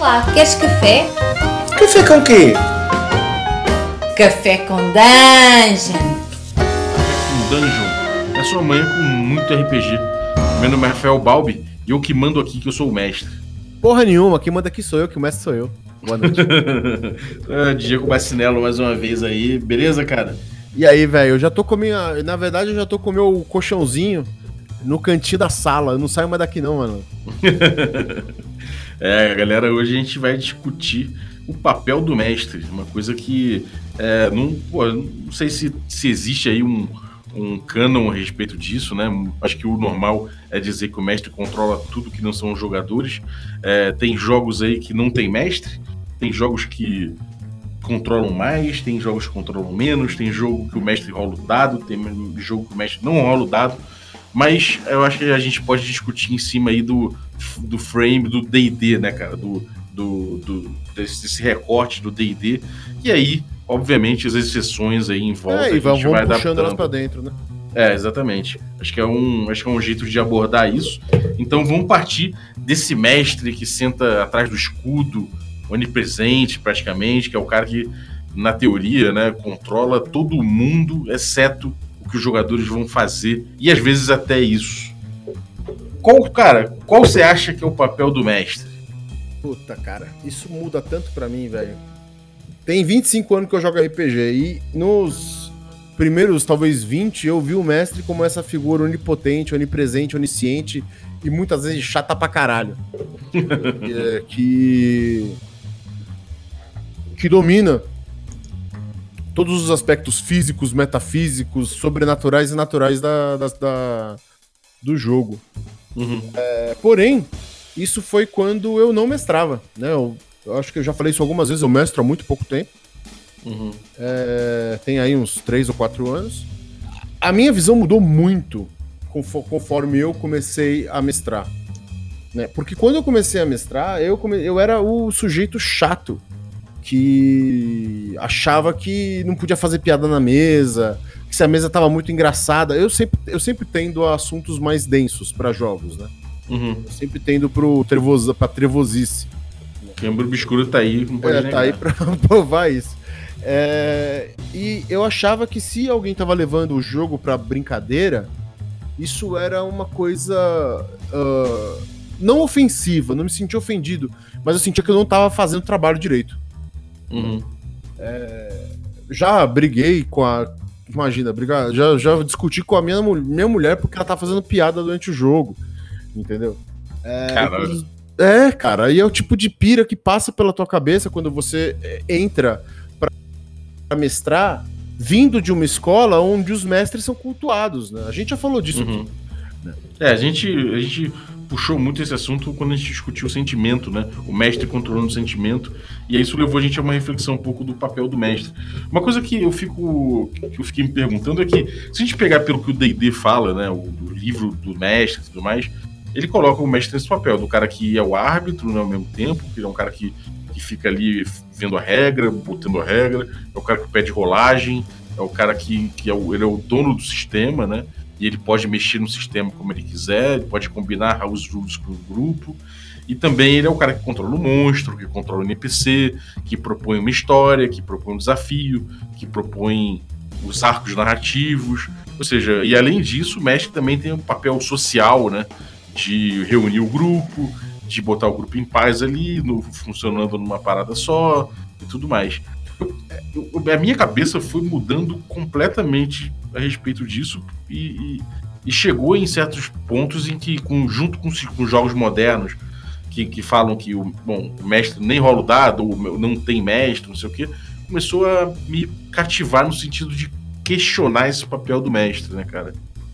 Olá, queres café? Café com quê? Café com dungeon. Um dungeon é sua manhã com muito RPG. Meu nome é Rafael Balbi e eu que mando aqui que eu sou o mestre. Porra nenhuma, quem manda aqui sou eu, que o mestre sou eu. Boa noite. ah, Diego Bacinello mais uma vez aí, beleza, cara? e aí, velho, eu já tô com minha. Na verdade, eu já tô com o meu colchãozinho no cantinho da sala. Eu não saio mais daqui, não, mano. É, galera, hoje a gente vai discutir o papel do mestre, uma coisa que é, não, pô, não sei se, se existe aí um, um canon a respeito disso, né? Acho que o normal é dizer que o mestre controla tudo que não são os jogadores. É, tem jogos aí que não tem mestre, tem jogos que controlam mais, tem jogos que controlam menos, tem jogo que o mestre rola o dado, tem jogo que o mestre não rola o dado. Mas eu acho que a gente pode discutir em cima aí do, do frame do DD, né, cara? Do, do, do desse, desse, recorte do DD. E aí, obviamente, as exceções aí em volta. É, e vamos, vamos puxando elas pra dentro, né? É, exatamente. Acho que é um, acho que é um jeito de abordar isso. Então vamos partir desse mestre que senta atrás do escudo, onipresente praticamente, que é o cara que, na teoria, né, controla todo mundo, exceto que os jogadores vão fazer e às vezes até isso. Qual, cara, qual você acha que é o papel do mestre? Puta, cara, isso muda tanto para mim, velho. Tem 25 anos que eu jogo RPG e nos primeiros, talvez 20, eu vi o mestre como essa figura onipotente, onipresente, onisciente e muitas vezes chata pra caralho. é, que. que domina todos os aspectos físicos, metafísicos, sobrenaturais e naturais da, da, da do jogo. Uhum. É, porém, isso foi quando eu não mestrava, né? Eu, eu, acho que eu já falei isso algumas vezes, eu mestro há muito pouco tempo. Uhum. É, tem aí uns 3 ou 4 anos. A minha visão mudou muito conforme eu comecei a mestrar. Né? Porque quando eu comecei a mestrar, eu, come... eu era o sujeito chato que achava que não podia fazer piada na mesa, que se a mesa tava muito engraçada. Eu sempre, eu sempre tendo assuntos mais densos para jogos, né? Uhum. Eu sempre tendo pro trevosa, pra trevosice. Lembro obscuro tá aí, não pode é, negar. tá aí pra provar isso. É, e eu achava que se alguém tava levando o jogo pra brincadeira, isso era uma coisa uh, não ofensiva, não me sentia ofendido, mas eu sentia que eu não tava fazendo o trabalho direito. Uhum. É, já briguei com a. Imagina, brigar, já, já discuti com a minha, minha mulher porque ela tá fazendo piada durante o jogo. Entendeu? É, Caralho. É, cara, aí é o tipo de pira que passa pela tua cabeça quando você é, entra pra mestrar vindo de uma escola onde os mestres são cultuados, né? A gente já falou disso uhum. aqui. É, a gente, a gente puxou muito esse assunto quando a gente discutiu o sentimento, né? O mestre controlando o sentimento. E isso levou a gente a uma reflexão um pouco do papel do mestre. Uma coisa que eu fico. que eu fiquei me perguntando é que, se a gente pegar pelo que o DD fala, né? O, o, livro do mestre e tudo mais, ele coloca o mestre nesse papel, do cara que é o árbitro né, ao mesmo tempo, que é um cara que, que fica ali vendo a regra, botando a regra, é o cara que pede rolagem, é o cara que, que é o, ele é o dono do sistema, né? E ele pode mexer no sistema como ele quiser, ele pode combinar os rules com o grupo. E também ele é o cara que controla o monstro, que controla o NPC, que propõe uma história, que propõe um desafio, que propõe os arcos narrativos. Ou seja, e além disso, o mestre também tem um papel social, né? De reunir o grupo, de botar o grupo em paz ali, no, funcionando numa parada só e tudo mais. Eu, a minha cabeça foi mudando completamente a respeito disso e, e, e chegou em certos pontos em que, com, junto com, com jogos modernos, que, que falam que o, bom, o mestre nem rola o dado, ou não tem mestre, não sei o quê, começou a me cativar no sentido de questionar esse papel do mestre, né, cara?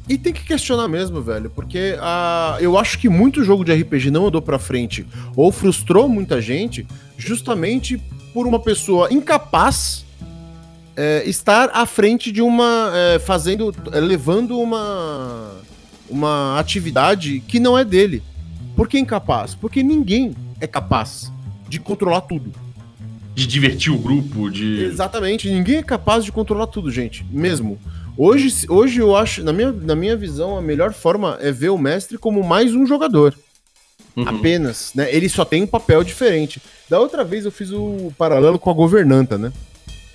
E tem que questionar mesmo, velho, porque uh, eu acho que muito jogo de RPG não andou pra frente ou frustrou muita gente justamente por uma pessoa incapaz é, estar à frente de uma. É, fazendo. É, levando uma. Uma atividade que não é dele. Por que incapaz? Porque ninguém é capaz de controlar tudo. De divertir o grupo, de. Exatamente, ninguém é capaz de controlar tudo, gente. Mesmo. Hoje, hoje eu acho, na minha, na minha visão, a melhor forma é ver o mestre como mais um jogador. Uhum. Apenas, né? Ele só tem um papel diferente. Da outra vez eu fiz o paralelo com a governanta, né?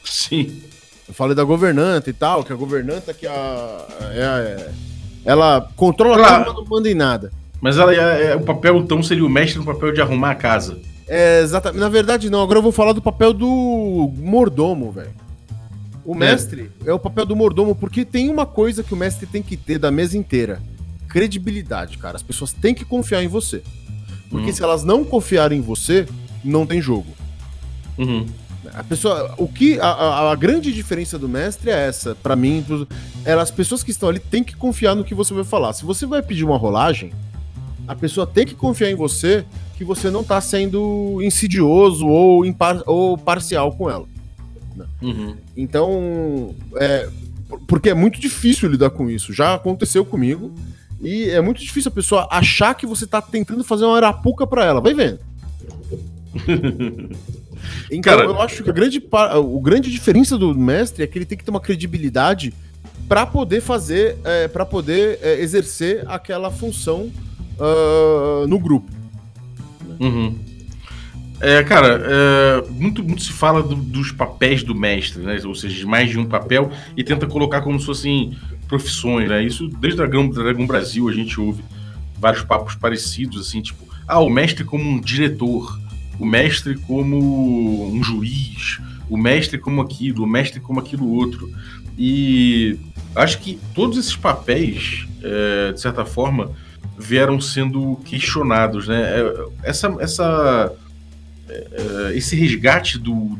Sim. Eu falei da governanta e tal, que a governanta que a, é, é- ela controla Ela- tudo, mas não manda em nada. Mas ela, é, é- o papel, então, seria o mestre no papel de arrumar a casa. É, exatamente. Na verdade, não. Agora eu vou falar do papel do mordomo, velho. O mestre é. o papel do mordomo, porque tem uma coisa que o mestre tem que ter da mesa inteira: credibilidade, cara. As pessoas têm que confiar em você. Porque Hum. se elas não confiarem em você, não tem jogo. Uhum. A pessoa, o que a, a- grande diferença do mestre é essa, Pra mim, pros- é, as pessoas que estão ali têm que confiar no que você vai falar. Se você vai pedir uma rolagem, a pessoa tem que confiar em você que você não tá sendo insidioso ou, impar, ou parcial com ela. Uhum. Então, é, por- porque é muito difícil lidar com isso. Já aconteceu comigo. E é muito difícil a pessoa achar que você tá tentando fazer uma arapuca pra ela. Vai vendo. Então, Cara- eu acho que a grande, o grande diferença do mestre é que ele tem que ter uma credibilidade pra poder fazer, é, para poder é, exercer aquela função ah, no grupo. Uhum. É, cara, é, muito, muito se fala do- dos papéis do mestre, né? Ou seja, de mais de um papel, e tenta colocar como se fossem profissões, né? Isso desde Dragão, Dragão Brasil a gente ouve vários papos parecidos, assim, tipo, ah, o mestre como um diretor, o mestre como um juiz, o mestre como aquilo, o mestre como aquilo outro. E acho que todos esses papéis, é, de certa forma, vieram sendo questionados, né? É, Essa, essa, é, esse resgate do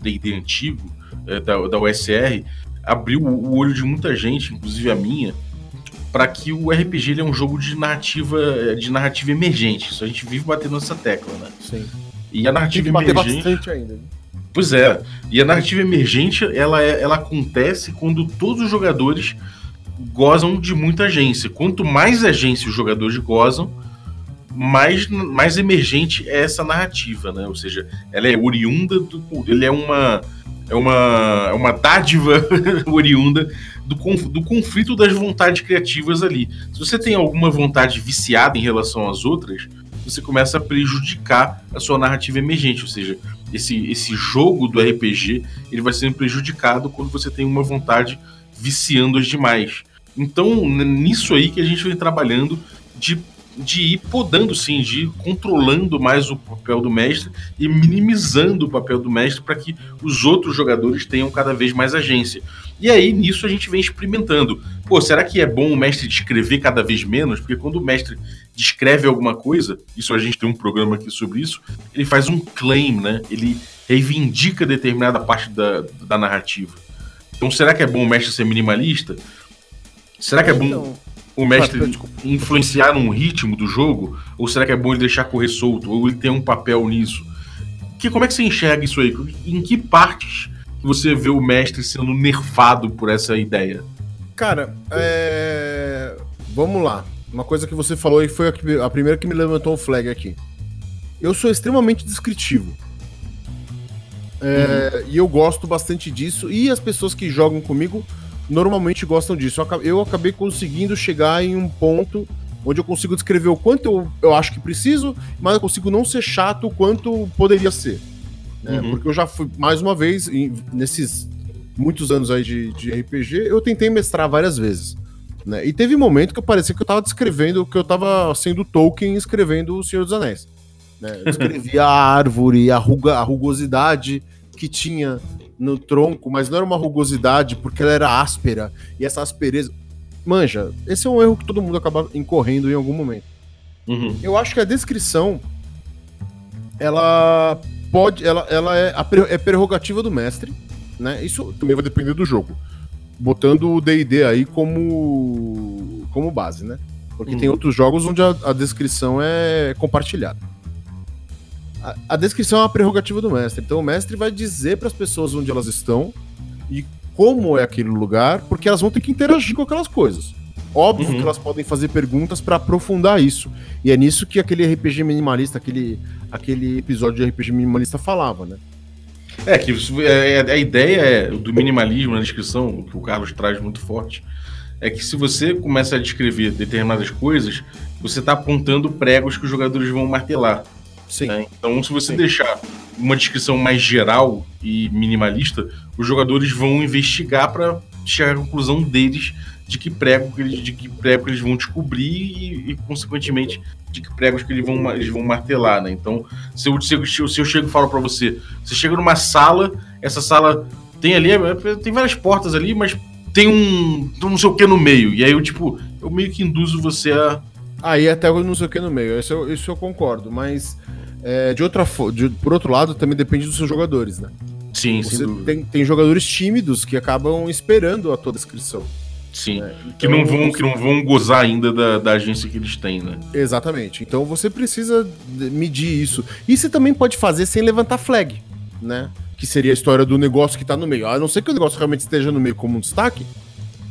D&D antigo, é, da, da USR, abriu o olho de muita gente, inclusive a minha, para que o RPG ele é um jogo de narrativa, de narrativa emergente. Isso a gente vive batendo nessa tecla, né? Sim. E a narrativa emergente. bastante ainda. né? Pois é. E a narrativa emergente, ela, é- ela acontece quando todos os jogadores gozam de muita agência. Quanto mais agência os jogadores gozam, mais, mais emergente é essa narrativa, né? Ou seja, ela é oriunda do. Ele é uma. É uma, é uma dádiva oriunda do, conf- do conflito das vontades criativas ali. Se você tem alguma vontade viciada em relação às outras, você começa a prejudicar a sua narrativa emergente. Ou seja, esse, esse jogo do RPG ele vai sendo prejudicado quando você tem uma vontade viciando as demais. Então, nisso aí que a gente vem trabalhando de, de ir podando, sim, de ir controlando mais o papel do mestre e minimizando o papel do mestre para que os outros jogadores tenham cada vez mais agência. E aí, nisso, a gente vem experimentando. Pô, será que é bom o mestre descrever cada vez menos? Porque quando o mestre descreve alguma coisa, isso a gente tem um programa aqui sobre isso, ele faz um claim, né? Ele reivindica determinada parte da, da narrativa. Então, será que é bom o mestre ser minimalista? Será que é bom Então, o mestre Ah, influenciar num ritmo do jogo? Ou será que é bom ele deixar correr solto? Ou ele tem um papel nisso? Que, como é que você enxerga isso aí? Em que partes você vê o mestre sendo nerfado por essa ideia? Cara, é... vamos lá. Uma coisa que você falou e foi a, primeira que me levantou o flag aqui. Eu sou extremamente descritivo. É, E eu gosto bastante disso. E as pessoas que jogam comigo normalmente gostam disso. Eu aca- Eu acabei conseguindo chegar em um ponto onde eu consigo descrever o quanto eu, eu acho que preciso, mas eu consigo não ser chato o quanto poderia ser. né? Uhum. Porque eu já fui, mais uma vez, em- nesses muitos anos aí de, de RPG, eu tentei mestrar várias vezes. Né? E teve momento que parecia que eu tava descrevendo, que eu tava sendo Tolkien escrevendo O Senhor dos Anéis. Né? Eu descrevia a árvore, a, ruga, a rugosidade que tinha no tronco, mas não era uma rugosidade porque ela era áspera, e essa aspereza. Manja, esse é um erro que todo mundo acaba incorrendo em algum momento. Uhum. Eu acho que a descrição ela pode, ela, ela é, a é prerrogativa do mestre, né? Isso também vai depender do jogo. Botando o D&D aí como como base, né? Porque tem Uhum. outros jogos onde a, a descrição é compartilhada. A, a descrição é uma prerrogativa do mestre. Então o mestre vai dizer para as pessoas onde elas estão e como é aquele lugar, porque elas vão ter que interagir com aquelas coisas. Óbvio Uhum. que elas podem fazer perguntas para aprofundar isso. E é nisso que aquele RPG minimalista, aquele, aquele episódio de RPG minimalista falava, né? É, que é, é- a ideia é, do minimalismo na descrição, que o Carlos traz muito forte, é que se você começa a descrever determinadas coisas, você está apontando pregos que os jogadores vão martelar. Sim. né? Então, se você Sim. deixar uma descrição mais geral e minimalista, os jogadores vão investigar para chegar à conclusão deles de que prego que eles, de que prego que eles vão descobrir e, e, consequentemente, de que pregos que eles vão, eles vão martelar, né? Então, se eu, se eu, se eu chego e falo para você, você chega numa sala, essa sala tem ali, é, tem várias portas ali, mas tem um, um não sei o que no meio. E aí eu, tipo, eu meio que induzo você a. Aí até eu não sei o que no meio, isso eu, isso eu concordo, mas é, de outra de, por outro lado também depende dos seus jogadores, né? Sim, Você tem, tem jogadores tímidos que acabam esperando a tua descrição. Sim. né? Que Então, não, vão, que não vão gozar ainda da, da agência que eles têm, né? Exatamente. Então você precisa medir isso. E você também pode fazer sem levantar flag, né? Que seria a história do negócio que tá no meio. A não ser que o negócio realmente esteja no meio como um destaque,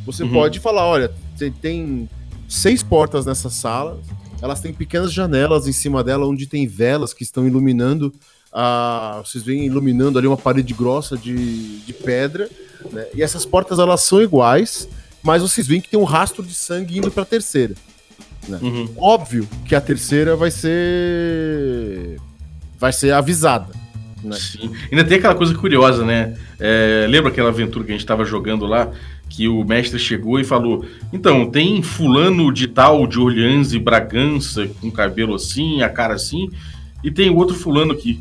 você Uhum. pode falar, olha, você tem seis portas nessa sala, elas têm pequenas janelas em cima dela onde tem velas que estão iluminando a, vocês veem iluminando ali uma parede grossa de, de pedra, né? E essas portas elas são iguais, mas vocês veem que tem um rastro de sangue indo para a terceira. Uhum. Óbvio que a terceira vai ser vai ser avisada. Né? Sim. Ainda tem aquela coisa curiosa, né? É, lembra aquela aventura que a gente tava jogando lá? Que o mestre chegou e falou: Então, tem fulano de tal de Orleans e Bragança, com cabelo assim, a cara assim, e tem outro fulano aqui.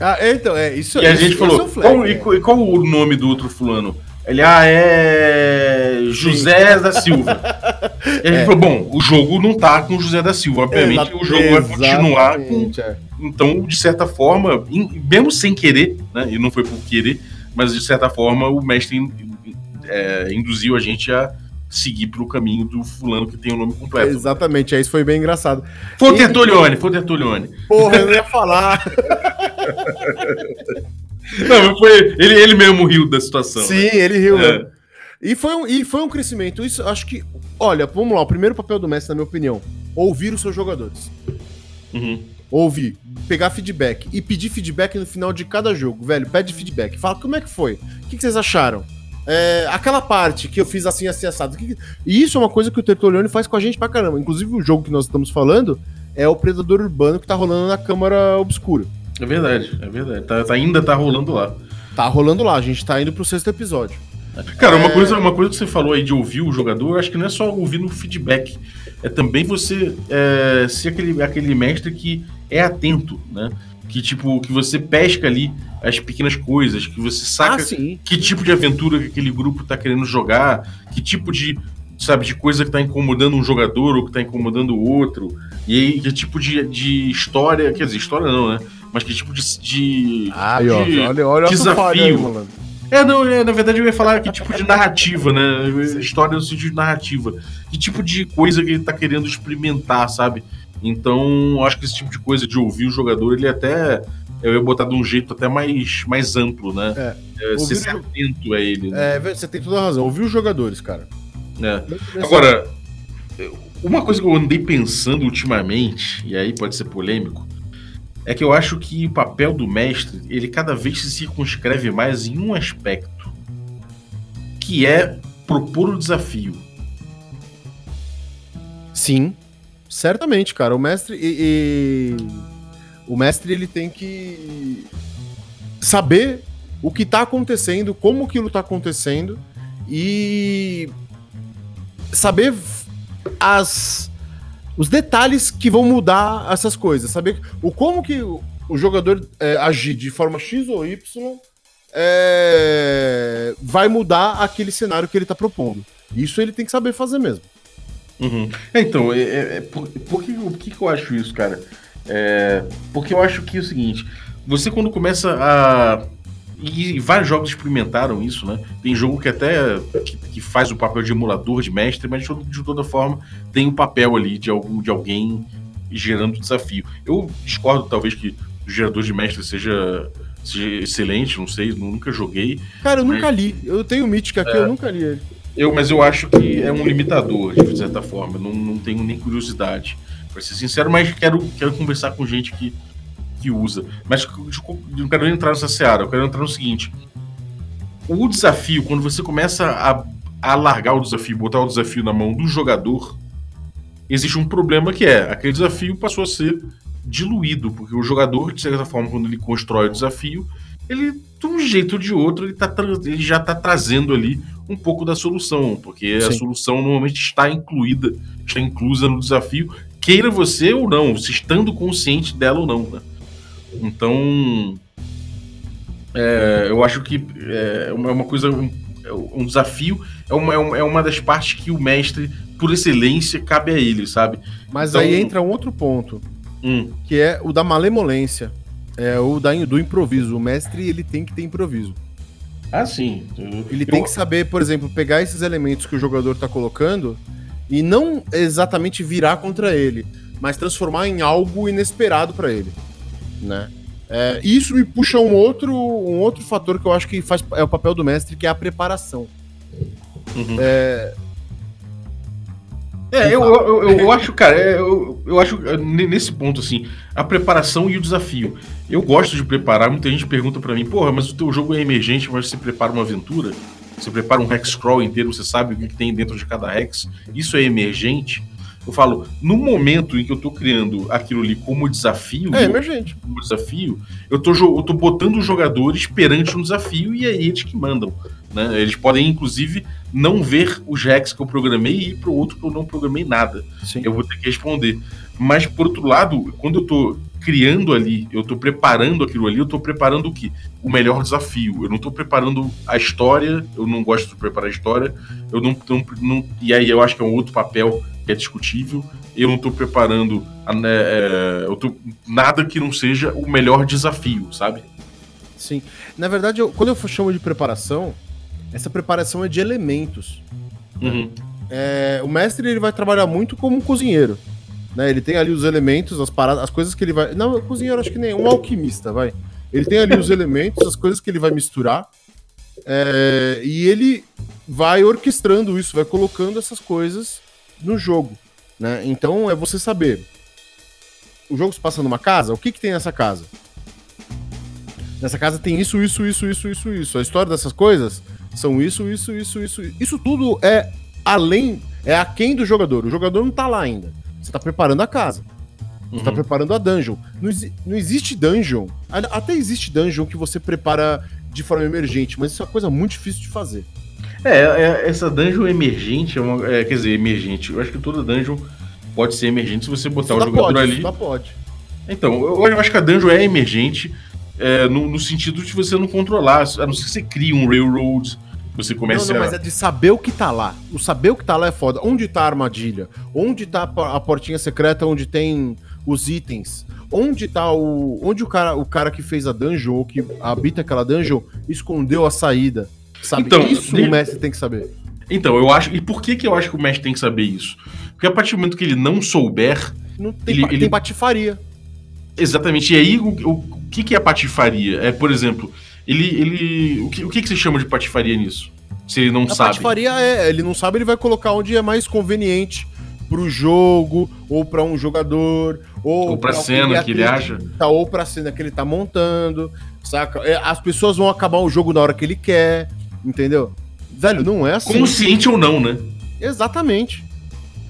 Ah, então, é isso E a isso- gente falou: é o flag, qual, né? e, qual- e qual o nome do outro fulano? Ele, ah, é. José da Silva. E a gente É. falou: bom, o jogo não tá com José da Silva. Obviamente, Exa- o jogo vai continuar com é. então, de certa forma, mesmo sem querer, né, e não foi por querer, mas de certa forma o mestre é, induziu a gente a seguir pelo caminho do fulano que tem o nome completo. Exatamente, é, isso foi bem engraçado. Foi o Tertulione, foi o Tertulione. Porra, eu não ia falar. Não, foi, ele, ele mesmo riu da situação. Sim, né? ele riu. É. mesmo. E foi, um, e foi um crescimento. Isso, acho que. Olha, vamos lá. O primeiro papel do mestre, na minha opinião, ouvir os seus jogadores. Uhum. Ouvir, pegar feedback e pedir feedback no final de cada jogo, velho. Pede feedback. Fala como é que foi. O que, que vocês acharam? É, aquela parte que eu fiz assim, assim, assado. E isso é uma coisa que o Tertulione faz com a gente pra caramba. Inclusive, o jogo que nós estamos falando é o Predador Urbano que tá rolando na Câmara Obscura. É verdade, é verdade. Tá- tá- ainda tá rolando lá. Tá rolando lá, a gente tá indo pro sexto episódio. Cara, uma, É. coisa, uma coisa que você falou aí de ouvir o jogador, eu acho que não é só ouvir no feedback. É também você é, ser aquele, aquele mestre que é atento, né? Que tipo, que você pesca ali as pequenas coisas, que você saca Ah, sim. que tipo de aventura que aquele grupo tá querendo jogar, que tipo de, sabe, de coisa que tá incomodando um jogador ou que tá incomodando o outro, e aí que tipo de, de história, quer dizer, história não, né? Mas que tipo de. de ó, de- olha, olha desafio. aí, malandro. é, não, é, na verdade eu ia falar que tipo de narrativa, né? História no sentido de narrativa. Que tipo de coisa que ele tá querendo experimentar, sabe? Então, acho que esse tipo de coisa de ouvir o jogador, ele até. Eu ia botar de um jeito até mais, mais amplo, né? É. É, ser jo- atento a ele. Né? É, você tem toda a razão. Ouvir os jogadores, cara. É. Agora, uma coisa que eu andei pensando ultimamente, e aí pode ser polêmico, é que eu acho que o papel do mestre, ele cada vez se circunscreve mais em um aspecto, que é propor o desafio. Sim, certamente, cara. O mestre e, e- o mestre ele tem que saber o que tá acontecendo, como aquilo tá acontecendo e saber as os detalhes que vão mudar essas coisas, saber o como que o, jogador é, agir de forma X ou Y é, vai mudar aquele cenário que ele tá propondo. Isso ele tem que saber fazer mesmo. Uhum. É, então, é, é- é por, por, que, por que que eu acho isso, cara? É, porque eu acho que é o seguinte: você quando começa a. E vários jogos experimentaram isso, né? Tem jogo que até que, que faz o papel de emulador de mestre, mas de, toda forma tem o papel ali de, algum, de alguém gerando desafio. Eu discordo, talvez, que o gerador de mestre seja, seja excelente, não sei, nunca joguei. Cara, eu nunca li. Eu tenho o Mythic aqui, eu nunca li ele. Eu, mas eu acho que é um limitador, de certa forma. Não, não tenho nem curiosidade, pra ser sincero, mas quero, quero conversar com gente que, que usa. Mas não quero entrar nessa seara, eu quero entrar no seguinte. O desafio, quando você começa a, a largar o desafio, botar o desafio na mão do jogador, existe um problema que é aquele desafio passou a ser diluído, porque o jogador, de certa forma, quando ele constrói o desafio, ele, de um jeito ou de outro, ele, tá, ele já está trazendo ali um pouco da solução, porque Sim. a solução normalmente está incluída, está inclusa no desafio, queira você ou não, se estando consciente dela ou não, né? Então, é, eu acho que é uma, é coisa, um, um desafio, é uma, é uma das partes que o mestre, por excelência, cabe a ele, sabe? Mas então, aí entra um outro ponto, hum. que é o da malemolência, é o da, do improviso. O mestre, ele tem que ter improviso. Ah, sim. Ele eu... tem que saber, por exemplo, pegar esses elementos que o jogador está colocando e não exatamente virar contra ele, mas transformar em algo inesperado para ele, né? É, isso me puxa um outro, um outro fator que eu acho que faz é o papel do mestre, que é a preparação. Uhum. É, é, eu, eu, eu, acho, cara, é, eu, eu acho nesse ponto, assim, a preparação e o desafio. Eu gosto de preparar, muita gente pergunta para mim, porra, mas o teu jogo é emergente, mas você prepara uma aventura? Você prepara um hex crawl inteiro, você sabe o que, tem dentro de cada hex. Isso é emergente. Eu falo, no momento em que eu tô criando aquilo ali como desafio. É emergente. Como desafio, eu tô, eu tô botando os jogadores perante um desafio e é eles que mandam. Né? Eles podem, inclusive, não ver os hacks que eu programei e ir pro outro que eu não programei nada. Sim. Eu vou ter que responder. Mas, por outro lado, quando eu tô criando ali, eu tô preparando aquilo ali, eu tô preparando o quê? O melhor desafio. Eu não tô preparando a história, eu não gosto de preparar a história, eu não, não, não e aí eu acho que é um outro papel que é discutível. Eu não tô preparando né, é, eu tô, nada que não seja o melhor desafio, sabe? Sim. Na verdade, eu, quando eu chamo de preparação, essa preparação é de elementos. Uhum. É, o mestre ele vai trabalhar muito como um cozinheiro. Né? Ele tem ali os elementos, as paradas, as coisas que ele vai. Não, cozinheiro acho que nem um alquimista, vai. Ele tem ali os elementos, as coisas que ele vai misturar. É, e ele vai orquestrando isso, vai colocando essas coisas no jogo. Né? Então é você saber. O jogo se passa numa casa, o que, que tem nessa casa? Nessa casa tem isso, isso, isso, isso, isso, isso. A história dessas coisas são isso, isso, isso, isso. Isso tudo é além, é aquém do jogador. O jogador não tá lá ainda. Você tá preparando a casa. Você tá uhum. tá preparando a dungeon. Não, não existe dungeon. Até existe dungeon que você prepara de forma emergente, mas isso é uma coisa muito difícil de fazer. É, é essa dungeon emergente, é uma, é, quer dizer, emergente. Eu acho que toda dungeon pode ser emergente se você botar o jogador pode, ali. Só pode. Então, eu acho que a dungeon é emergente é, no, no, sentido de você não controlar, a não ser que você crie um railroad, você começa não, não, a... mas é de saber o que tá lá. O saber o que tá lá é foda. Onde tá a armadilha? Onde tá a portinha secreta onde tem os itens? Onde tá o. Onde o cara, o cara que fez a dungeon ou que habita aquela dungeon escondeu a saída? Sabe? Então, isso o mestre tem que saber. Então, eu acho. E por que, que eu acho que o mestre tem que saber isso? Porque a partir do momento que ele não souber. Não tem, ele, tem ele... patifaria. Exatamente. E aí, o, o, o que, que é patifaria? É, por exemplo, ele. ele o, que, o que, que se chama de patifaria nisso? Se ele não a sabe. Patifaria é, ele não sabe, ele vai colocar onde é mais conveniente pro jogo, ou para um jogador, ou, ou pra cena que ele acha. Tá, ou pra cena que ele tá montando, saca? É, as pessoas vão acabar o jogo na hora que ele quer, entendeu? Velho, não é assim. Consciente ou não, né? Exatamente.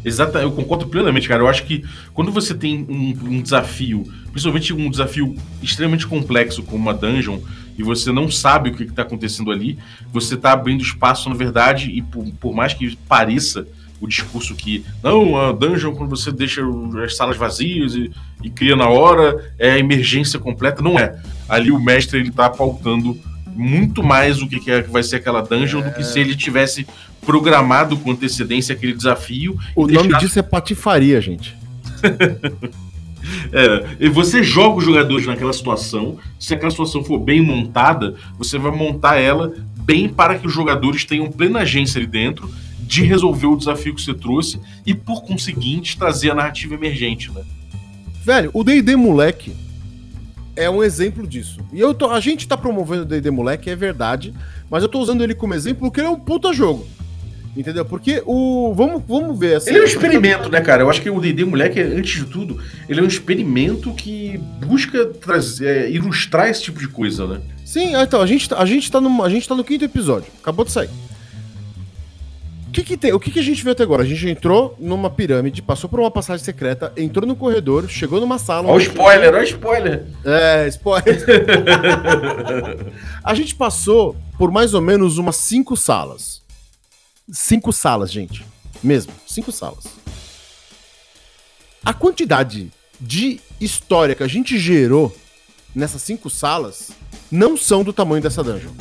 Exata, eu concordo plenamente, cara. Eu acho que quando você tem um, um desafio, principalmente um desafio extremamente complexo como uma dungeon, e você não sabe o que está acontecendo ali, você está abrindo espaço, na verdade, e por, por, mais que pareça o discurso que não, a dungeon, quando você deixa as salas vazias e, e cria na hora, é emergência completa, não é. Ali o mestre ele está pautando muito mais o que, é, que vai ser aquela dungeon é... do que se ele tivesse programado com antecedência aquele desafio. O nome deixar... disso é patifaria, gente. É, e você joga os jogadores naquela situação. Se aquela situação for bem montada, você vai montar ela bem para que os jogadores tenham plena agência ali dentro de resolver o desafio que você trouxe e, por conseguinte, trazer a narrativa emergente, né? Velho, o D&D Moleque é um exemplo disso. E eu tô, a gente tá promovendo o D&D Moleque, é verdade, mas eu tô usando ele como exemplo porque ele é um puta jogo. Entendeu? Porque o. Vamos, vamos ver assim. Ele é um experimento, né, cara? Eu acho que o DD Moleque, antes de tudo, ele é um experimento que busca trazer, é, ilustrar esse tipo de coisa, né? Sim, então, a gente, tá, a, gente tá no, a gente tá no quinto episódio. Acabou de sair. Que que tem? O que que a gente viu até agora? A gente entrou numa pirâmide, passou por uma passagem secreta, entrou no corredor, chegou numa sala. Ó o spoiler, ó o spoiler. É, spoiler. a gente passou por mais ou menos umas cinco salas. Cinco salas, gente. Mesmo, cinco salas. A quantidade de história que a gente gerou nessas cinco salas não são do tamanho dessa dungeon.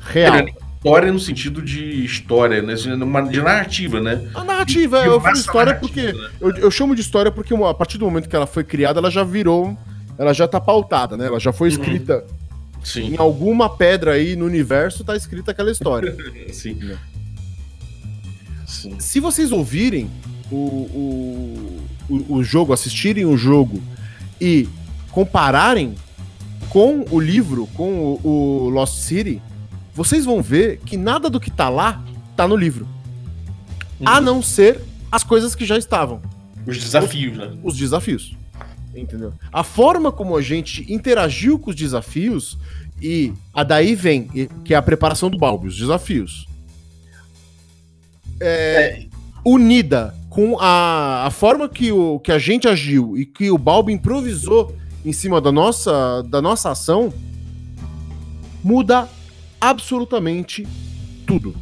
Real. História no sentido de história, né? de de narrativa, né? A narrativa, E- e eu falo história porque. né? Eu, eu chamo de história porque a partir do momento que ela foi criada, ela já virou. Ela já tá pautada, né? Ela já foi escrita. Sim, Em alguma pedra aí no universo tá escrita aquela história. sim. Sim. Se vocês ouvirem o, o, o, o jogo, assistirem o jogo e compararem com o livro, com o, o Lost City, vocês vão ver que nada do que tá lá tá no livro. A não ser as coisas que já estavam. Os desafios, né? os desafios. Entendeu? A forma como a gente interagiu com os desafios e a daí vem, que é a preparação do Balbi, os desafios. É, Unida com a, a forma que, o, que a gente agiu e que o Balbi improvisou em cima da nossa, da nossa ação, muda absolutamente tudo.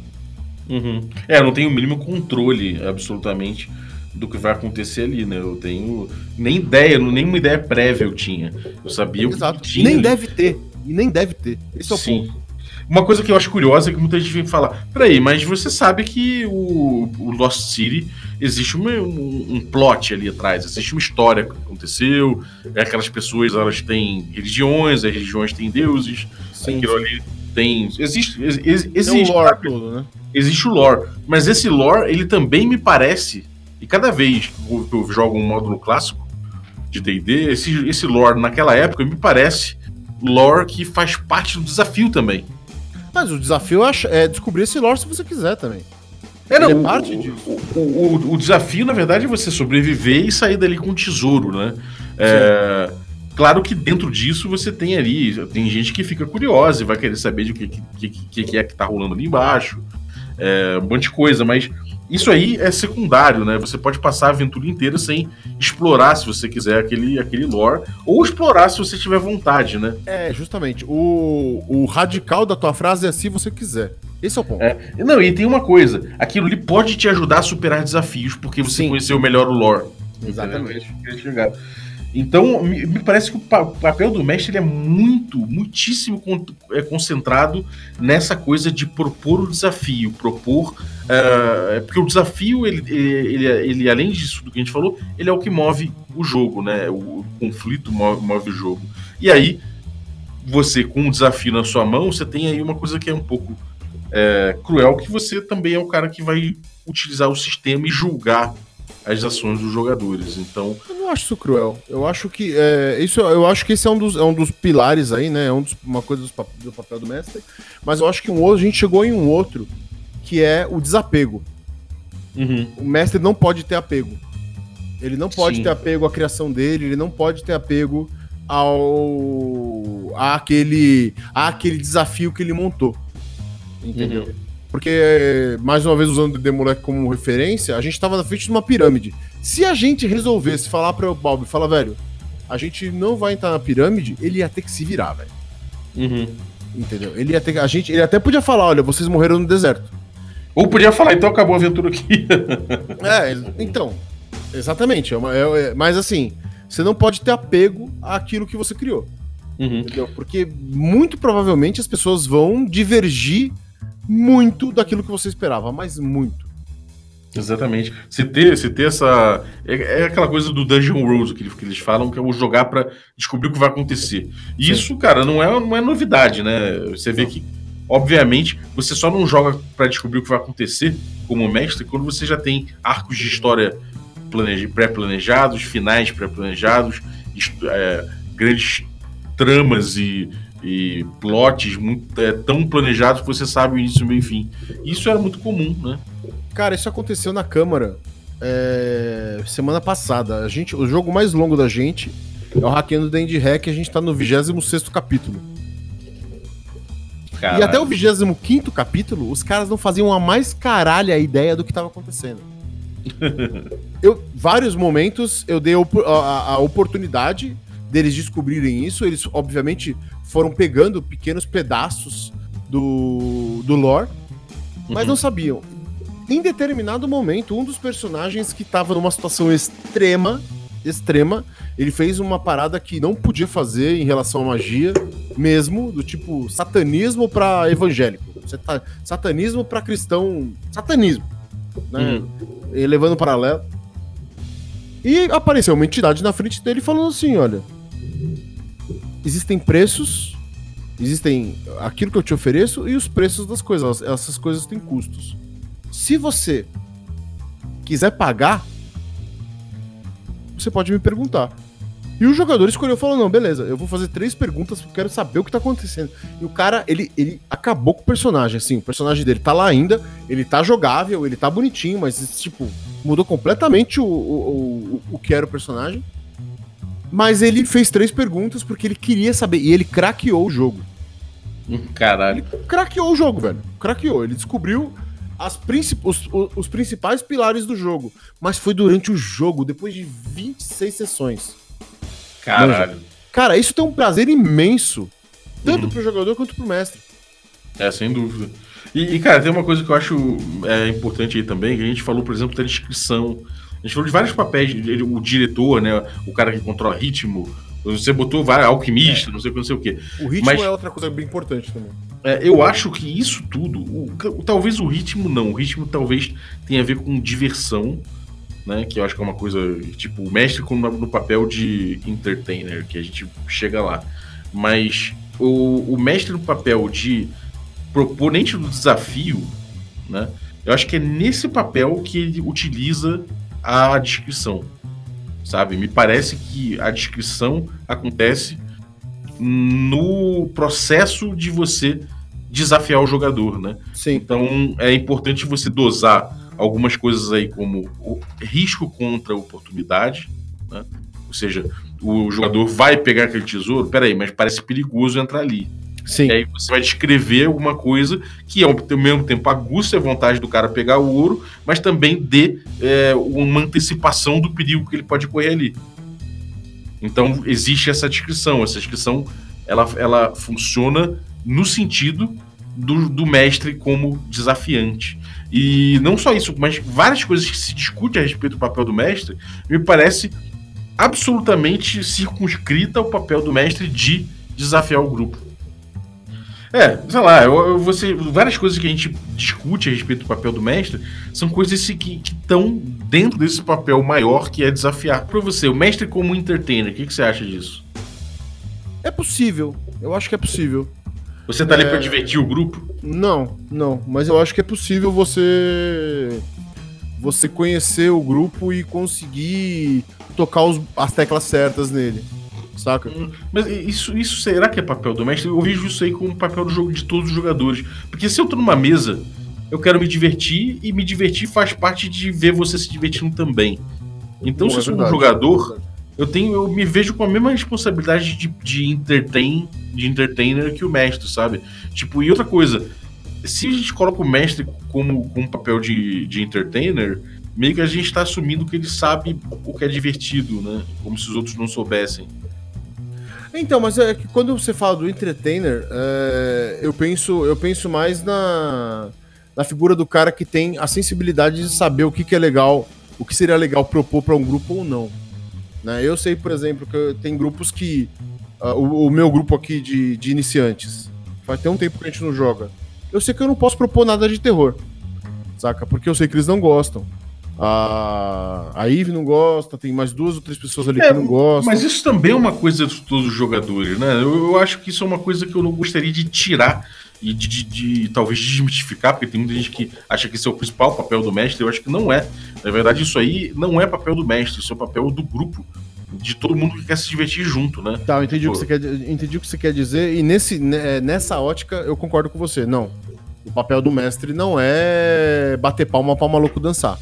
Uhum. É, eu não tenho o mínimo controle, absolutamente, do que vai acontecer ali, né? Eu tenho nem ideia, nenhuma ideia prévia eu tinha. Eu sabia o que Exato. tinha. Nem deve ter. E nem deve ter. Esse é o Sim. ponto. Uma coisa que eu acho curiosa é que muita gente vem falar: peraí, mas você sabe que o, o Lost City existe uma- um, um plot ali atrás, existe uma história que aconteceu, é aquelas pessoas elas têm religiões, as religiões têm deuses, Sim, aquilo sim. ali tem. Existe. ex- ex- Tem existe um lore sabe? todo, né? existe o lore. Mas esse lore, ele também me parece, e cada vez que eu, jogo um módulo clássico de D&D, esse, esse lore naquela época me parece lore que faz parte do desafio também. Mas o desafio é descobrir esse lore se você quiser também. É, Ele é o- parte o, disso. O, o- o desafio, na verdade, é você sobreviver e sair dali com um tesouro, né? É, claro que dentro disso você tem ali, tem gente que fica curiosa e vai querer saber de o que, que, que, que é que tá rolando ali embaixo, é, um monte de coisa, mas isso aí é secundário, né? Você pode passar a aventura inteira sem explorar, se você quiser, aquele, aquele lore, ou explorar se você tiver vontade, né? É, justamente. O, o radical da tua frase é se você quiser. Esse é o ponto. É, não, e tem uma coisa, aquilo ali pode te ajudar a superar desafios, porque você Sim. conheceu melhor o lore. Exatamente. Entendeu? Então, me, parece que o, pa- o papel do mestre é muito, muitíssimo é, concentrado nessa coisa de propor o desafio, propor. eh, é porque o desafio, ele, ele, ele, além disso do que a gente falou, ele é o que move o jogo, né? O, o conflito move, move o jogo. E aí, você, com um desafio na sua mão, você tem aí uma coisa que é um pouco é, cruel, que você também é o cara que vai utilizar o sistema e julgar as ações dos jogadores. Então, Eu não acho isso cruel. Eu acho que é, isso, eu acho que esse é um dos, é um dos pilares aí, né? É um dos- uma coisa dos pap- do papel do mestre. Mas eu acho que um outro, a gente chegou em um outro que é o desapego. O mestre não pode ter apego. Ele não pode Sim. ter apego à criação dele, ele não pode ter apego ao àquele, àquele desafio que ele montou. Entendeu? Uhum. Porque, mais uma vez, usando o The Moleque como referência, a gente tava na frente de uma pirâmide. Se a gente resolvesse falar para o Bob, fala, velho, a gente não vai entrar na pirâmide, ele ia ter que se virar, velho. Uhum. Entendeu? Ele ia ter que, a gente, ele até podia falar, olha, vocês morreram no deserto. Ou podia falar, então acabou a aventura aqui. É, então, exatamente. É uma- é- é- mas assim, você não pode ter apego àquilo que você criou. Uhum. Entendeu? Porque muito provavelmente as pessoas vão divergir muito daquilo que você esperava, mas muito. Exatamente. Se ter, se ter essa. É, é aquela coisa do Dungeon Rules que, eles- que eles falam, que é o jogar pra descobrir o que vai acontecer. E isso, cara, não é, não é novidade, né? Você vê que, obviamente, você só não joga pra descobrir o que vai acontecer como mestre quando você já tem arcos de história planeja- pré-planejados, finais pré-planejados, é, grandes tramas e, e plots muito, é, tão planejados que você sabe o início, o meio e fim. Isso era muito comum, né? Cara, isso aconteceu na Câmara é, semana passada. A gente, o jogo mais longo da gente é o Hackeando da Indie Hack e a gente tá no 26 capítulo. E até o 25 capítulo, os caras não faziam a mais caralha ideia do que tava acontecendo. eu, vários momentos eu dei a, a, a oportunidade deles descobrirem isso. Eles, obviamente, foram pegando pequenos pedaços do, do lore, mas uhum. não sabiam. Em determinado momento, um dos personagens que estava numa situação extrema, extrema, ele fez uma parada que não podia fazer em relação à magia, mesmo, do tipo satanismo para evangélico, satanismo para cristão, satanismo, né? Uhum. Levando um paralelo. E apareceu uma entidade na frente dele falando assim: olha, existem preços, existem aquilo que eu te ofereço e os preços das coisas. Essas coisas têm custos. Se você quiser pagar, você pode me perguntar. E o jogador escolheu falou: não, beleza, eu vou fazer três perguntas porque eu quero saber o que tá acontecendo. E o cara, ele, ele acabou com o personagem, assim, o personagem dele tá lá ainda, ele tá jogável, ele tá bonitinho, mas, tipo, mudou completamente o, o, o, o que era o personagem. Mas ele fez três perguntas porque ele queria saber. E ele craqueou o jogo. Caralho. Ele craqueou o jogo, velho. Craqueou. Ele descobriu as princip os, os, principais pilares do jogo. Mas foi durante o jogo, depois de 26 sessões. Caralho. Manja. Cara, isso tem um prazer imenso. Tanto uhum. pro jogador quanto pro mestre. É, sem dúvida. E, e, cara, tem uma coisa que eu acho é, importante aí também, que a gente falou, por exemplo, da descrição. A gente falou de vários papéis, o diretor, né? O cara que controla ritmo. Você botou vários alquimista, é. não sei, não sei o quê. O ritmo Mas, é outra coisa bem importante também. É, eu acho que isso tudo, o, talvez o ritmo não, o ritmo talvez tenha a ver com diversão, né? Que eu acho que é uma coisa, tipo, o mestre no papel de entertainer, que a gente chega lá. Mas o, o mestre no papel de proponente do desafio, né? Eu acho que é nesse papel que ele utiliza a descrição, sabe? Me parece que a descrição acontece no processo de você desafiar o jogador, né? Sim. Então é importante você dosar algumas coisas aí como o risco contra oportunidade, né? Ou seja, o jogador vai pegar aquele tesouro, peraí, mas parece perigoso entrar ali. Sim. E aí você vai descrever alguma coisa que ao mesmo tempo aguça a vontade do cara pegar o ouro, mas também dê é, uma antecipação do perigo que ele pode correr ali. Então existe essa descrição. Essa descrição ela, ela funciona no sentido do, do mestre como desafiante. E não só isso, mas várias coisas que se discute a respeito do papel do mestre, me parece absolutamente circunscrita ao papel do mestre de desafiar o grupo. É, sei lá, eu, você, várias coisas que a gente discute a respeito do papel do mestre são coisas que estão dentro desse papel maior que é desafiar. Para você, o mestre como entertainer, o que, que, você acha disso? É possível, eu acho que é possível. Você tá é... ali pra divertir o grupo? Não, não, mas eu acho que é possível você você conhecer o grupo e conseguir tocar os, as teclas certas nele saca? Hum, mas isso, isso será que é papel do mestre? Eu vejo isso aí como papel do jogo de todos os jogadores. Porque se eu tô numa mesa, eu quero me divertir e me divertir faz parte de ver você se divertindo também. Então, Bom, se eu sou um jogador, eu tenho, eu me vejo com a mesma responsabilidade de, de entertain, de entertainer que o mestre, sabe? Tipo, e outra coisa, se a gente coloca o mestre como, como papel de, de entertainer, meio que a gente tá assumindo que ele sabe o que é divertido, né? Como se os outros não soubessem. Então, mas é que quando você fala do entertainer, é, eu, penso, eu penso mais na, na figura do cara que tem a sensibilidade de saber o que, que é legal, o que seria legal propor para um grupo ou não. Né? Eu sei, por exemplo, que tem grupos que. Uh, o, o, meu grupo aqui de, de iniciantes, faz até um tempo que a gente não joga. Eu sei que eu não posso propor nada de terror, saca? Porque eu sei que eles não gostam. A, a Eve não gosta, tem mais duas ou três pessoas ali é, que não gostam. Mas isso também é uma coisa de todos os jogadores, né? Eu, eu, acho que isso é uma coisa que eu não gostaria de tirar e de, de, de, talvez desmitificar, porque tem muita gente que acha que esse é o principal papel do mestre. Eu acho que não é. Na verdade, isso aí não é papel do mestre, isso é o papel do grupo. De todo mundo que quer se divertir junto, né? Tá, eu entendi, o que, você quer, entendi o que você quer dizer, e nesse, né, nessa ótica eu concordo com você. Não. O papel do mestre não é bater palma para o maluco dançar.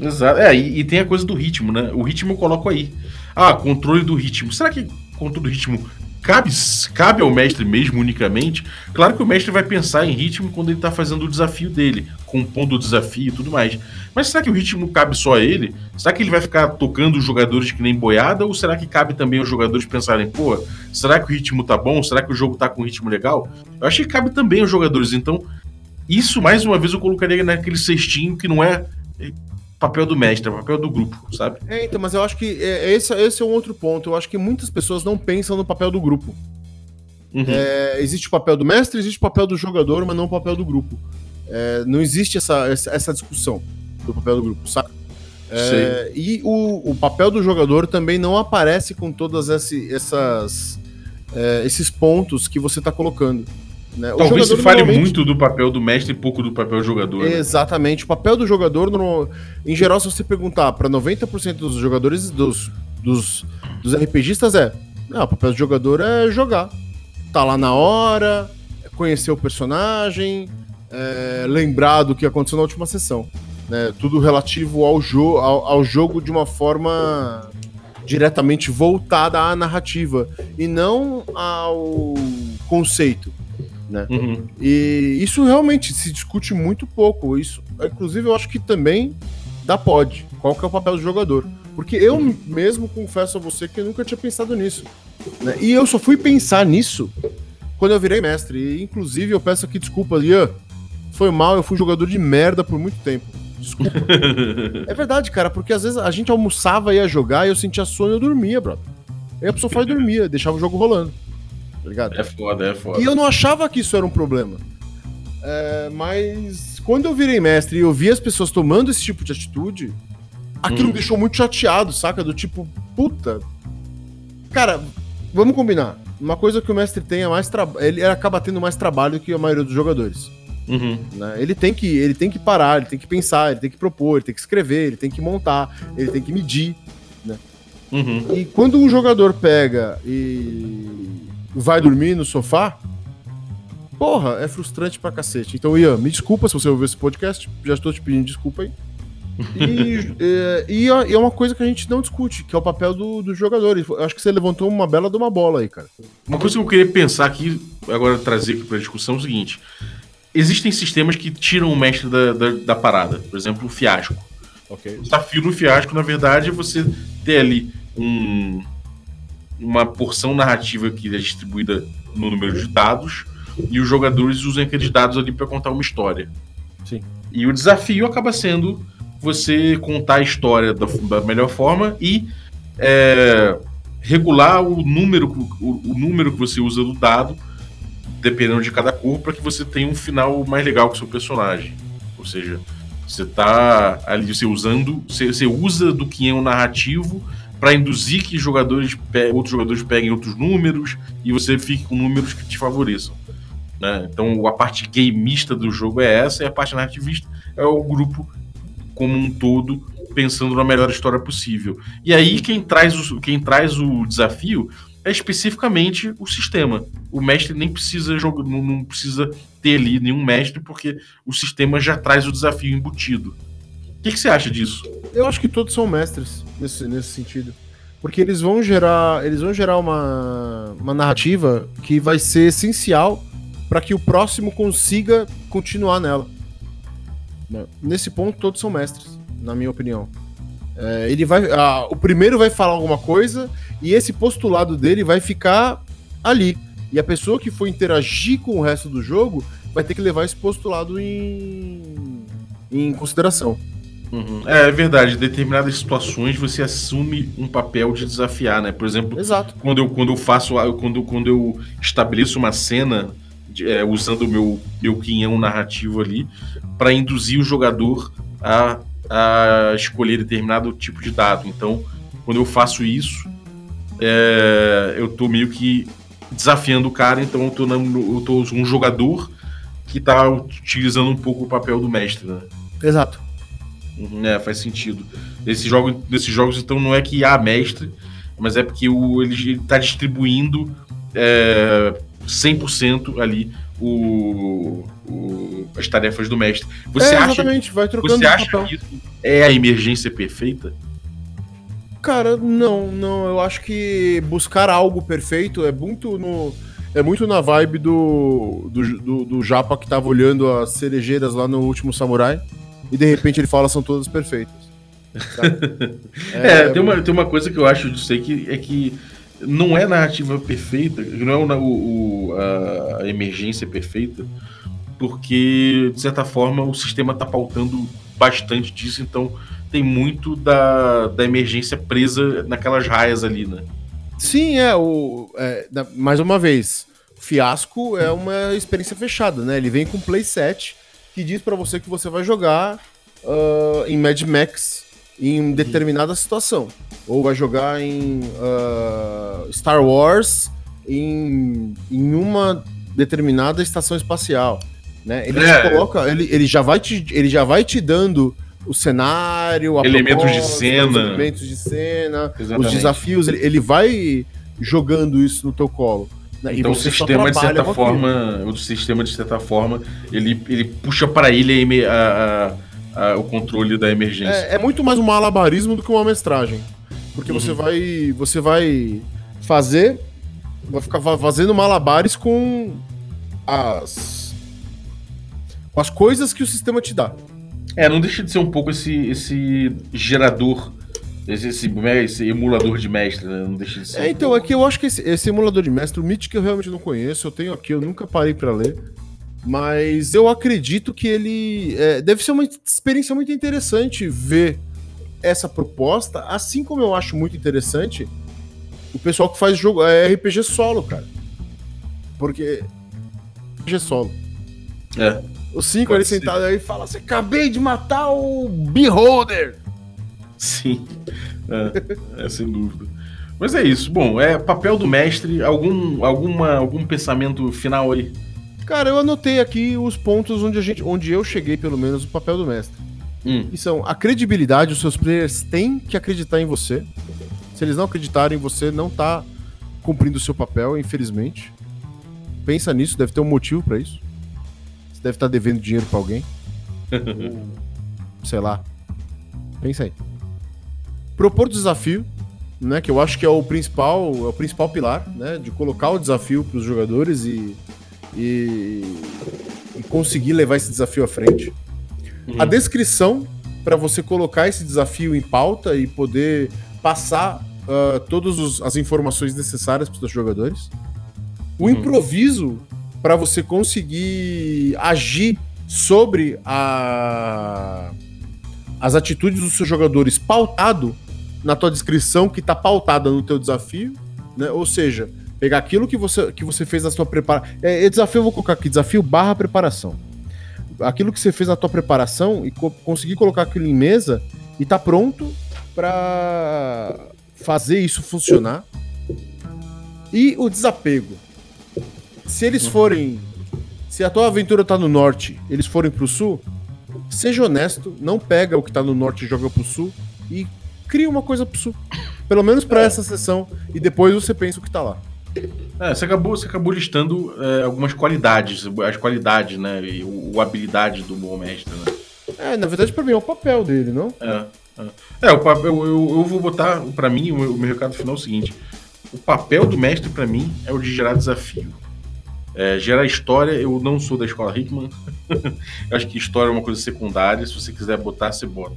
Exato. É, e, e, tem a coisa do ritmo, né? O ritmo eu coloco aí. Ah, controle do ritmo. Será que controle do ritmo cabe, cabe ao mestre mesmo unicamente. Claro que o mestre vai pensar em ritmo quando ele está fazendo o desafio dele, compondo o desafio e tudo mais. Mas será que o ritmo cabe só a ele? Será que ele vai ficar tocando os jogadores que nem boiada? Ou será que cabe também aos jogadores pensarem, pô, será que o ritmo tá bom? Será que o jogo tá com um ritmo legal? Eu acho que cabe também aos jogadores. Então, isso mais uma vez eu colocaria naquele cestinho que não é papel do mestre, é papel do grupo, sabe? É, então, mas eu acho que é, esse, esse é um outro ponto. Eu acho que muitas pessoas não pensam no papel do grupo. Uhum. É, existe o papel do mestre, existe o papel do jogador, mas não o papel do grupo. É, não existe essa, essa discussão do papel do grupo, sabe? É, e o, o, papel do jogador também não aparece com todas esse, essas, é, esses pontos que você está colocando. Né? Talvez se fale normalmente... muito do papel do mestre e pouco do papel do jogador. Né? Exatamente. O papel do jogador, no... em geral, se você perguntar para 90% dos jogadores, dos, dos, dos RPGistas, é: não, o papel do jogador é jogar. Tá lá na hora, conhecer o personagem, é, lembrar do que aconteceu na última sessão. Né? Tudo relativo ao, jo ao, ao jogo de uma forma diretamente voltada à narrativa e não ao conceito né? Uhum. E isso realmente se discute muito pouco. Isso, inclusive, eu acho que também dá pode. Qual que é o papel do jogador? Porque eu uhum. mesmo confesso a você que eu nunca tinha pensado nisso. Né? E eu só fui pensar nisso quando eu virei mestre. E, inclusive, eu peço aqui desculpas, Ian. Foi mal, eu fui jogador de merda por muito tempo. Desculpa. é verdade, cara, porque às vezes a gente almoçava e ia jogar e eu sentia sono e eu dormia, brother. Aí a pessoa foi dormia, deixava o jogo rolando tá ligado? É foda, é foda. E eu não achava que isso era um problema. É, mas quando eu virei mestre e eu vi as pessoas tomando esse tipo de atitude, aquilo hum. me deixou muito chateado, saca? Do tipo, puta. Cara, vamos combinar. Uma coisa que o mestre tem é mais trabalho. Ele acaba tendo mais trabalho que a maioria dos jogadores. Uhum. Né? Ele, tem que, ele tem que parar, ele tem que pensar, ele tem que propor, ele tem que escrever, ele tem que montar, ele tem que medir. Né? Uhum. E quando um jogador pega e vai dormir no sofá, porra, é frustrante pra cacete. Então, Ian, me desculpa se você ouvir esse podcast, já estou te pedindo desculpa aí. E, é, e, é uma coisa que a gente não discute, que é o papel do, do jogador. Eu acho que você levantou uma bela de uma bola aí, cara. Uma coisa que eu queria pensar aqui, agora trazer aqui pra discussão é o seguinte: existem sistemas que tiram o mestre da, da, da parada. Por exemplo, o fiasco. Okay. O desafio no fiasco, na verdade, é você ter ali um, uma porção narrativa que é distribuída no número de dados e os jogadores usam aqueles dados ali para contar uma história. Sim. E o desafio acaba sendo você contar a história da, da melhor forma e é, regular o número, o, o, número que você usa do dado, dependendo de cada cor, para que você tenha um final mais legal com o seu personagem. Ou seja, você está ali você usando, você, você usa do que é um narrativo para induzir que jogadores outros jogadores peguem outros números e você fique com números que te favoreçam. Né? Então a parte gameista do jogo é essa e a parte narrativista é o grupo como um todo pensando na melhor história possível. E aí quem traz o, quem traz o desafio é especificamente o sistema. O mestre nem precisa jogar, não, precisa ter ali nenhum mestre porque o sistema já traz o desafio embutido. O que, que você acha disso? Eu acho que todos são mestres nesse, nesse sentido. Porque eles vão gerar, eles vão gerar uma, uma narrativa que vai ser essencial para que o próximo consiga continuar nela. Né? Nesse ponto, todos são mestres, na minha opinião. É, ele vai, o primeiro vai falar alguma coisa e esse postulado dele vai ficar ali. E a pessoa que for interagir com o resto do jogo vai ter que levar esse postulado em, em consideração. Uhum. É, é, verdade, em determinadas situações você assume um papel de desafiar, né? Por exemplo, Exato. quando eu quando eu faço quando, quando eu estabeleço uma cena de, é, usando o meu meu quinhão narrativo ali para induzir o jogador a, a escolher determinado tipo de dado. Então, quando eu faço isso, é, eu tô meio que desafiando o cara, então eu tô, na, eu tô um jogador que tá utilizando um pouco o papel do mestre, né? Exato. Uhum, é, faz sentido. Nesse jogo, nesses jogos, então, não é que há mestre, mas é porque o, ele está distribuindo é, 100% ali o, o, as tarefas do mestre. Você é, exatamente, acha, vai trocando você acha que isso é a emergência perfeita? Cara, não, não. Eu acho que buscar algo perfeito é muito no. É muito na vibe do, do, do, do Japa que tava olhando as cerejeiras lá no último Samurai. E de repente ele fala são todas perfeitas. é, tem, uma, tem uma coisa que eu acho disso aí que é que não é narrativa perfeita, não é o, o, a emergência perfeita, porque, de certa forma, o sistema está pautando bastante disso, então tem muito da, da emergência presa naquelas raias ali, né? Sim, é. O, é, mais uma vez, Fiasco é uma experiência fechada, né? Ele vem com playset que diz para você que você vai jogar uh, em Mad Max em determinada situação. Ou vai jogar em uh, Star Wars em, em uma determinada estação espacial. Né? Ele, é. coloca, ele, ele, já vai te, ele já vai te dando o cenário, elementos de cena, elementos de cena, Exatamente. os desafios, ele, ele vai jogando isso no teu colo. Né? Então o sistema de certa forma, o sistema de certa forma, ele, ele puxa para ele a, a, a, o controle da emergência. É, é, muito mais um malabarismo do que uma mestragem, porque uhum. você vai você vai fazer vai ficar fazendo malabares com as com as coisas que o sistema te dá. É, não deixa de ser um pouco esse, esse gerador, esse, esse, esse emulador de mestre, né? Não deixa de ser. É, então, é que eu acho que esse, esse emulador de mestre, o Mythic eu realmente não conheço, eu tenho aqui, eu nunca parei para ler. Mas eu acredito que ele. É, deve ser uma experiência muito interessante ver essa proposta, assim como eu acho muito interessante o pessoal que faz jogo é RPG solo, cara. Porque. RPG solo. É. Os cinco ali sentados aí falam assim: acabei de matar o Beholder. Sim, é, é, sem dúvida. Mas é isso. Bom, é papel do mestre. Algum, alguma, algum pensamento final aí? Cara, eu anotei aqui os pontos onde, a gente, onde eu cheguei, pelo menos, o papel do mestre. Hum. E são a credibilidade, os seus players têm que acreditar em você. Se eles não acreditarem, você não tá cumprindo o seu papel, infelizmente. Pensa nisso, deve ter um motivo para isso. Você deve estar devendo dinheiro para alguém. Sei lá. Pensa aí. Propor desafio, né? Que eu acho que é o principal, é o principal pilar, né? De colocar o desafio para os jogadores e, e, e, conseguir levar esse desafio à frente. Uhum. A descrição para você colocar esse desafio em pauta e poder passar uh, todas as informações necessárias para os jogadores. O uhum. improviso para você conseguir agir sobre a, as atitudes dos seus jogadores pautado na tua descrição que está pautada no teu desafio, né? Ou seja, pegar aquilo que você, que você fez na sua preparação. É, é, desafio, eu vou colocar aqui, desafio barra preparação. Aquilo que você fez na tua preparação e co conseguir colocar aquilo em mesa e tá pronto para fazer isso funcionar. E o desapego se eles forem. Se a tua aventura tá no norte, eles forem pro sul, seja honesto, não pega o que tá no norte e joga pro sul e cria uma coisa pro. Pelo menos para é. essa sessão. E depois você pensa o que tá lá. É, você acabou, você acabou listando é, algumas qualidades, as qualidades, né? E o, o habilidade do bom mestre, né? É, na verdade, pra mim é o papel dele, não? É. É, é o papel, eu, eu, eu vou botar, para mim, o meu, o meu recado final é o seguinte: o papel do mestre, para mim, é o de gerar desafio. É, gerar história, eu não sou da escola Hickman. eu acho que história é uma coisa secundária. Se você quiser botar, você bota.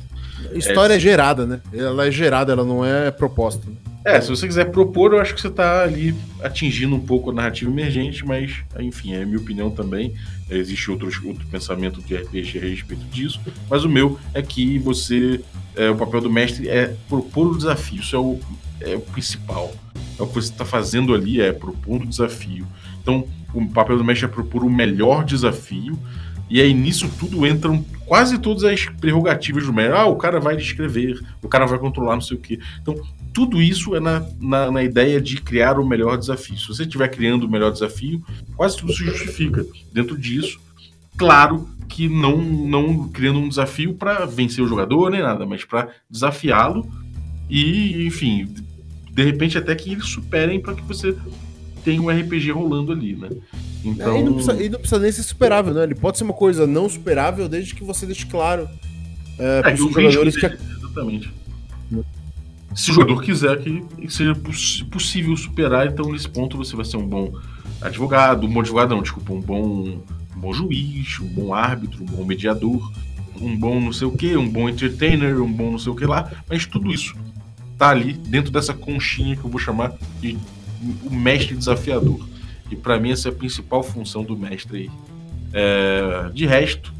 História é, é gerada, né? Ela é gerada, ela não é proposta. Né? É, se você quiser propor, eu acho que você está ali atingindo um pouco a narrativa emergente, mas, enfim, é minha opinião também. Existe outros, outro pensamento de RPG a respeito disso, mas o meu é que você. É, o papel do mestre é propor o desafio, isso é o, é o principal. É o que você está fazendo ali, é propor um desafio. Então, o papel do mestre é propor o melhor desafio, e aí nisso tudo entram quase todas as prerrogativas do mestre. Ah, o cara vai escrever, o cara vai controlar não sei o quê. Então, tudo isso é na, na, na, ideia de criar o melhor desafio. Se você estiver criando o melhor desafio, quase tudo se justifica. Dentro disso, claro que não, não criando um desafio para vencer o jogador nem nada, mas para desafiá-lo e, enfim, de repente até que eles superem para que você tem um RPG rolando ali, né? Então... É, e, não precisa, e não precisa nem ser superável, né? Ele pode ser uma coisa não superável desde que você deixe claro é, é, para os jogadores que... Exatamente. Se o jogador quiser que seja poss possível superar, então nesse ponto você vai ser um bom advogado, um bom advogado não, desculpa, um bom, um bom juiz, um bom árbitro, um bom mediador, um bom não sei o que, um bom entertainer, um bom não sei o que lá, mas tudo isso tá ali dentro dessa conchinha que eu vou chamar de o mestre desafiador. E para mim essa é a principal função do mestre aí. É, de resto,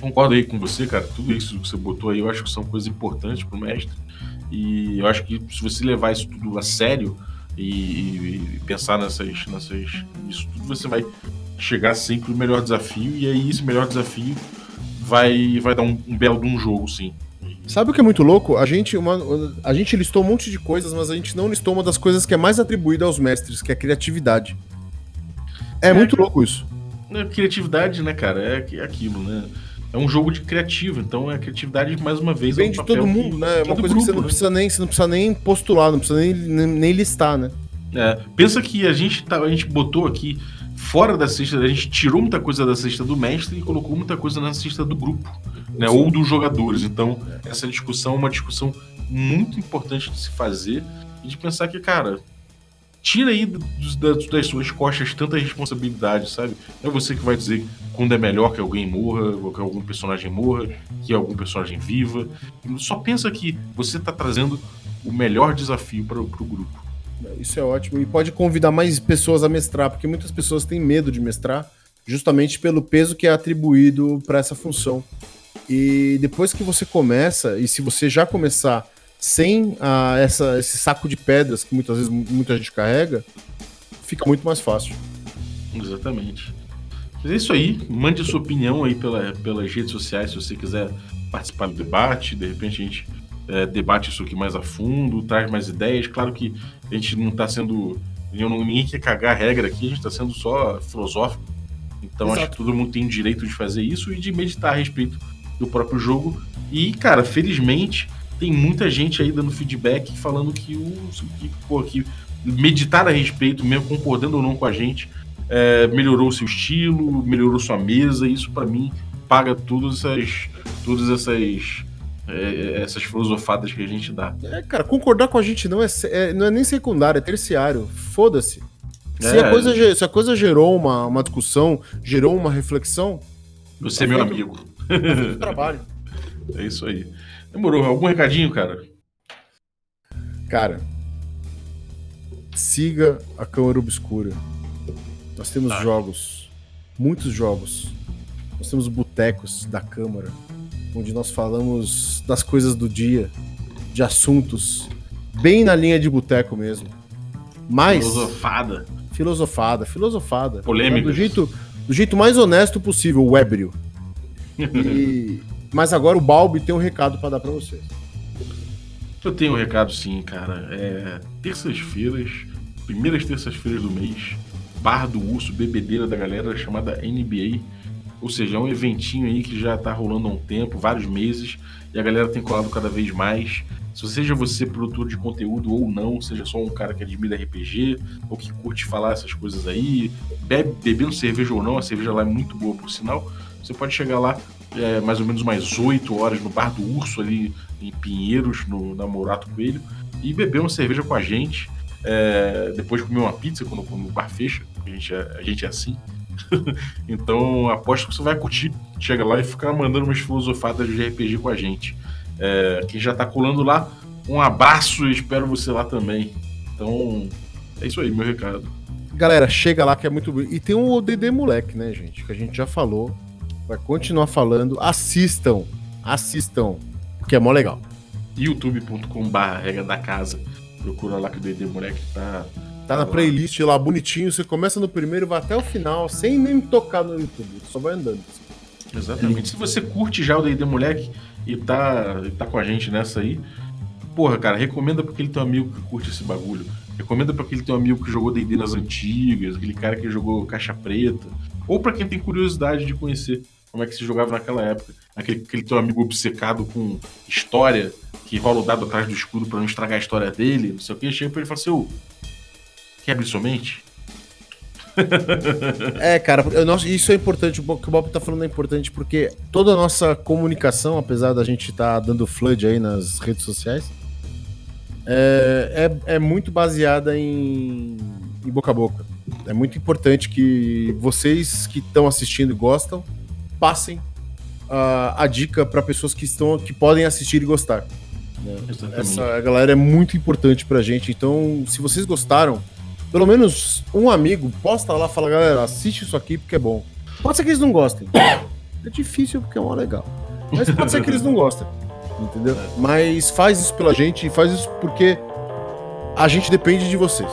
concordo aí com você, cara. Tudo isso que você botou aí, eu acho que são coisas importantes pro mestre. E eu acho que se você levar isso tudo a sério e, e pensar nessas, nessas. Isso tudo, você vai chegar sempre no melhor desafio. E aí, esse melhor desafio vai, vai dar um, um belo de um jogo, sim. Sabe o que é muito louco? A gente, uma, a gente listou um monte de coisas, mas a gente não listou uma das coisas que é mais atribuída aos mestres, que é a criatividade. É, é muito louco isso. É, criatividade, né, cara? É, é aquilo, né? É um jogo de criativo, então a criatividade, mais uma vez, Vem é um de todo mundo, que, né? É uma coisa grupo, que você não, né? precisa nem, você não precisa nem postular, não precisa nem, nem, nem listar, né? É, pensa que a gente, tá, a gente botou aqui fora da cesta, a gente tirou muita coisa da cesta do mestre e colocou muita coisa na cesta do grupo, né? Ou dos jogadores. Então, essa discussão é uma discussão muito importante de se fazer e de pensar que, cara, tira aí das, das suas costas tanta responsabilidade, sabe? Não é você que vai dizer quando é melhor que alguém morra, ou que algum personagem morra, que algum personagem viva. Só pensa que você está trazendo o melhor desafio para o grupo. Isso é ótimo. E pode convidar mais pessoas a mestrar, porque muitas pessoas têm medo de mestrar, justamente pelo peso que é atribuído para essa função. E depois que você começa, e se você já começar sem ah, essa, esse saco de pedras que muitas vezes muita gente carrega, fica muito mais fácil. Exatamente. Mas é isso aí. Mande sua opinião aí pela, pelas redes sociais se você quiser participar do debate. De repente a gente é, debate isso aqui mais a fundo, traz mais ideias. Claro que a gente não está sendo. Ninguém quer cagar a regra aqui, a gente está sendo só filosófico. Então Exato. acho que todo mundo tem o direito de fazer isso e de meditar a respeito do próprio jogo. E, cara, felizmente tem muita gente aí dando feedback falando que o que, pô, que meditar a respeito, mesmo concordando ou não com a gente, é, melhorou seu estilo, melhorou sua mesa. Isso para mim paga todas essas, todas essas é, essas filosofadas que a gente dá. É, cara, concordar com a gente não é, é não é nem secundário, é terciário. Foda-se. Se, a é. coisa, se a coisa gerou uma, uma discussão, gerou uma reflexão. Você é meu amigo. trabalho. É isso aí. Demorou. Algum recadinho, cara? Cara, siga a Câmara Obscura. Nós temos ah. jogos, muitos jogos. Nós temos botecos da Câmara, onde nós falamos das coisas do dia, de assuntos, bem na linha de boteco mesmo. Mas. Filosofada. Filosofada, filosofada. Polêmica. Do jeito, do jeito mais honesto possível, o ébrio. E mas agora o Balbi tem um recado para dar para vocês. Eu tenho um recado sim, cara. É terças-feiras, primeiras terças-feiras do mês, Bar do Urso, bebedeira da galera chamada NBA. Ou seja, é um eventinho aí que já tá rolando há um tempo, vários meses, e a galera tem colado cada vez mais. Se seja você produtor de conteúdo ou não, seja só um cara que admira RPG, ou que curte falar essas coisas aí, bebe, bebendo cerveja ou não, a cerveja lá é muito boa por sinal, você pode chegar lá é, mais ou menos mais 8 horas no Bar do Urso, ali em Pinheiros, no, na Morato Coelho, e beber uma cerveja com a gente. É, depois comer uma pizza quando, quando o bar fecha, a gente é, a gente é assim. então aposto que você vai curtir. Chega lá e ficar mandando umas filosofadas de RPG com a gente. É, quem já tá colando lá, um abraço e espero você lá também. Então, é isso aí, meu recado. Galera, chega lá que é muito. E tem um ODD moleque, né, gente? Que a gente já falou vai continuar falando. Assistam, assistam, porque é mó legal. youtube.com/barra regra da casa. Procura lá que o DD Moleque tá. Tá na playlist lá bonitinho. Você começa no primeiro, vai até o final, sem nem tocar no YouTube. Só vai andando. Exatamente. Se você curte já o D&D Moleque e tá, e tá com a gente nessa aí, porra, cara, recomenda pra aquele teu amigo que curte esse bagulho. Recomenda pra aquele teu amigo que jogou D&D nas antigas, aquele cara que jogou Caixa Preta. Ou para quem tem curiosidade de conhecer como é que se jogava naquela época. Aquele, aquele teu amigo obcecado com história, que rola o dado atrás do escudo para não estragar a história dele, não sei o que, chega pra ele e fala assim, ô, quer sua mente? é, cara, eu, isso é importante, o que o Bob tá falando é importante, porque toda a nossa comunicação, apesar da gente estar tá dando flood aí nas redes sociais, é, é, é muito baseada em, em boca a boca. É muito importante que vocês que estão assistindo e gostam passem a, a dica para pessoas que estão que podem assistir e gostar. né? Essa galera é muito importante pra gente. Então, se vocês gostaram, pelo menos um amigo posta lá, fala, galera, assiste isso aqui porque é bom. Pode ser que eles não gostem. É difícil porque é mó legal. Mas pode ser que eles não gostem. Entendeu? Mas faz isso pela gente e faz isso porque a gente depende de vocês.